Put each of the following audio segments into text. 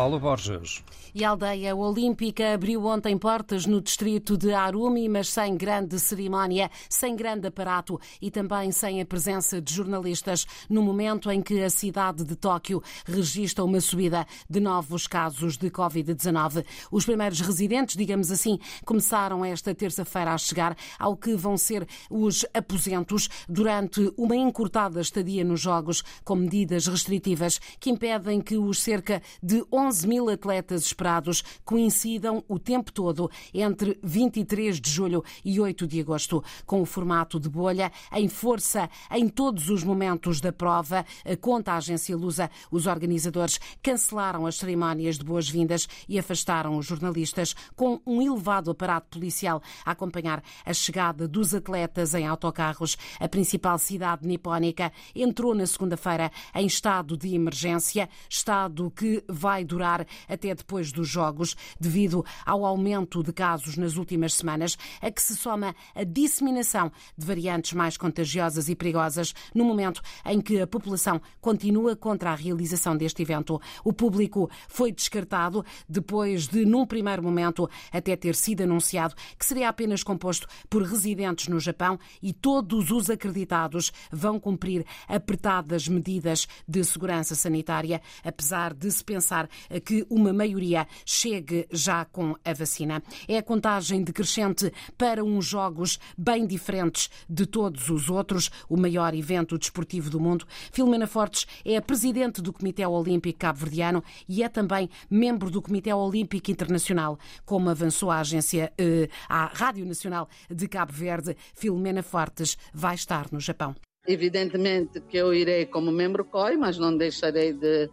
Paulo Borges. E a aldeia olímpica abriu ontem portas no distrito de Arumi, mas sem grande cerimónia, sem grande aparato e também sem a presença de jornalistas, no momento em que a cidade de Tóquio registra uma subida de novos casos de Covid-19. Os primeiros residentes, digamos assim, começaram esta terça-feira a chegar ao que vão ser os aposentos durante uma encurtada estadia nos Jogos, com medidas restritivas que impedem que os cerca de 11 mil atletas esperados coincidam o tempo todo entre 23 de julho e 8 de agosto, com o formato de bolha em força em todos os momentos da prova. Conta a agência Lusa, os organizadores cancelaram as cerimónias de boas-vindas e afastaram os jornalistas com um elevado aparato policial a acompanhar a chegada dos atletas em autocarros. A principal cidade nipónica entrou na segunda-feira em estado de emergência, estado que vai durar até depois dos Jogos, devido ao aumento de casos nas últimas semanas, a que se soma a disseminação de variantes mais contagiosas e perigosas, no momento em que a população continua contra a realização deste evento. O público foi descartado depois de, num primeiro momento, até ter sido anunciado que seria apenas composto por residentes no Japão e todos os acreditados vão cumprir apertadas medidas de segurança sanitária, apesar de se pensar que uma maioria chegue já com a vacina. É a contagem decrescente para uns jogos bem diferentes de todos os outros, o maior evento desportivo do mundo. Filomena Fortes é a presidente do Comitê Olímpico Cabo-Verdiano e é também membro do Comitê Olímpico Internacional, como avançou a agência, eh, a Rádio Nacional de Cabo Verde. Filomena Fortes vai estar no Japão. Evidentemente que eu irei como membro COI, mas não deixarei de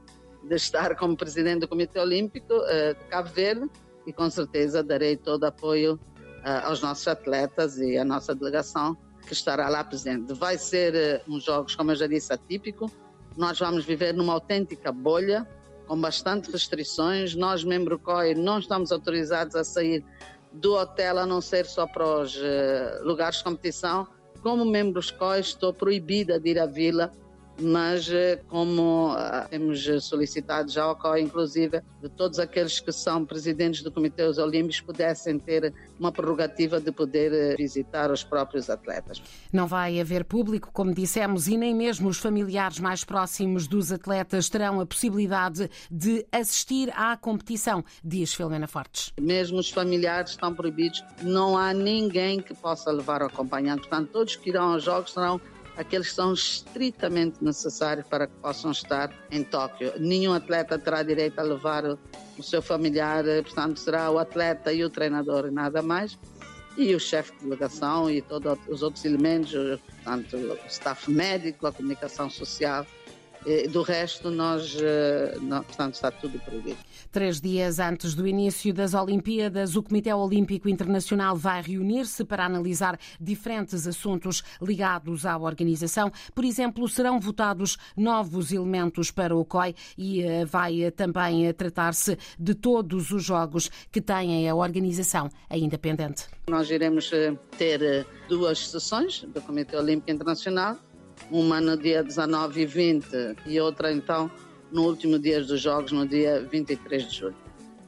de estar como presidente do Comitê Olímpico uh, de Cabo Verde e com certeza darei todo apoio uh, aos nossos atletas e à nossa delegação que estará lá presente. Vai ser uh, uns jogos, como eu já disse, atípico. Nós vamos viver numa autêntica bolha, com bastante restrições. Nós, membro COI, não estamos autorizados a sair do hotel a não ser só para os lugares de competição. Como membros COI, estou proibida de ir à vila mas eh, como ah, temos solicitado já ao COI, inclusive, de todos aqueles que são presidentes do Comitê Olímpicos pudessem ter uma prerrogativa de poder eh, visitar os próprios atletas. Não vai haver público, como dissemos, e nem mesmo os familiares mais próximos dos atletas terão a possibilidade de assistir à competição, diz Filomena Fortes. Mesmo os familiares estão proibidos, não há ninguém que possa levar o acompanhante. Portanto, todos que irão aos Jogos serão aqueles que são estritamente necessários para que possam estar em Tóquio. Nenhum atleta terá direito a levar o seu familiar, portanto, será o atleta e o treinador e nada mais. E o chefe de delegação e todos os outros elementos, portanto, o staff médico, a comunicação social do resto, nós, eh, não, portanto, está tudo proibido. Três dias antes do início das Olimpíadas, o Comitê Olímpico Internacional vai reunir-se para analisar diferentes assuntos ligados à organização. Por exemplo, serão votados novos elementos para o COI e eh, vai também tratar-se de todos os jogos que têm a organização ainda pendente. Nós iremos eh, ter duas sessões do Comitê Olímpico Internacional uma no dia 19 e 20 e outra então no último dia dos Jogos, no dia 23 de julho.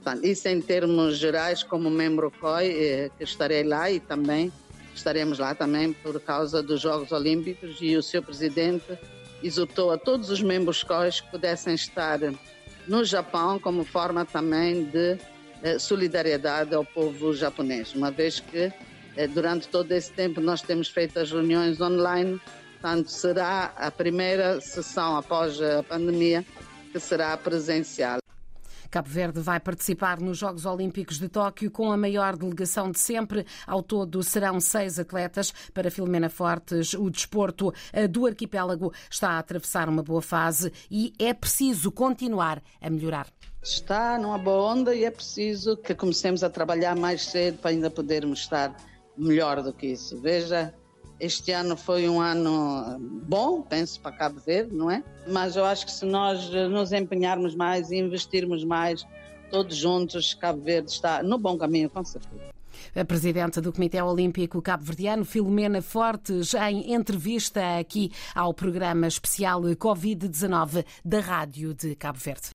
Portanto, isso em termos gerais, como membro COI, eh, estarei lá e também estaremos lá também por causa dos Jogos Olímpicos e o seu presidente exortou a todos os membros COI que pudessem estar no Japão como forma também de eh, solidariedade ao povo japonês, uma vez que eh, durante todo esse tempo nós temos feito as reuniões online Portanto, será a primeira sessão após a pandemia que será presencial. Cabo Verde vai participar nos Jogos Olímpicos de Tóquio com a maior delegação de sempre. Ao todo serão seis atletas. Para Filomena Fortes, o desporto eh, do arquipélago está a atravessar uma boa fase e é preciso continuar a melhorar. Está numa boa onda e é preciso que comecemos a trabalhar mais cedo para ainda podermos estar melhor do que isso. Veja este ano foi um ano bom, penso, para Cabo Verde, não é? Mas eu acho que se nós nos empenharmos mais e investirmos mais, todos juntos, Cabo Verde está no bom caminho, com certeza. A presidenta do Comitê Olímpico Cabo-Verdiano, Filomena Fortes, em entrevista aqui ao programa especial Covid-19 da Rádio de Cabo Verde.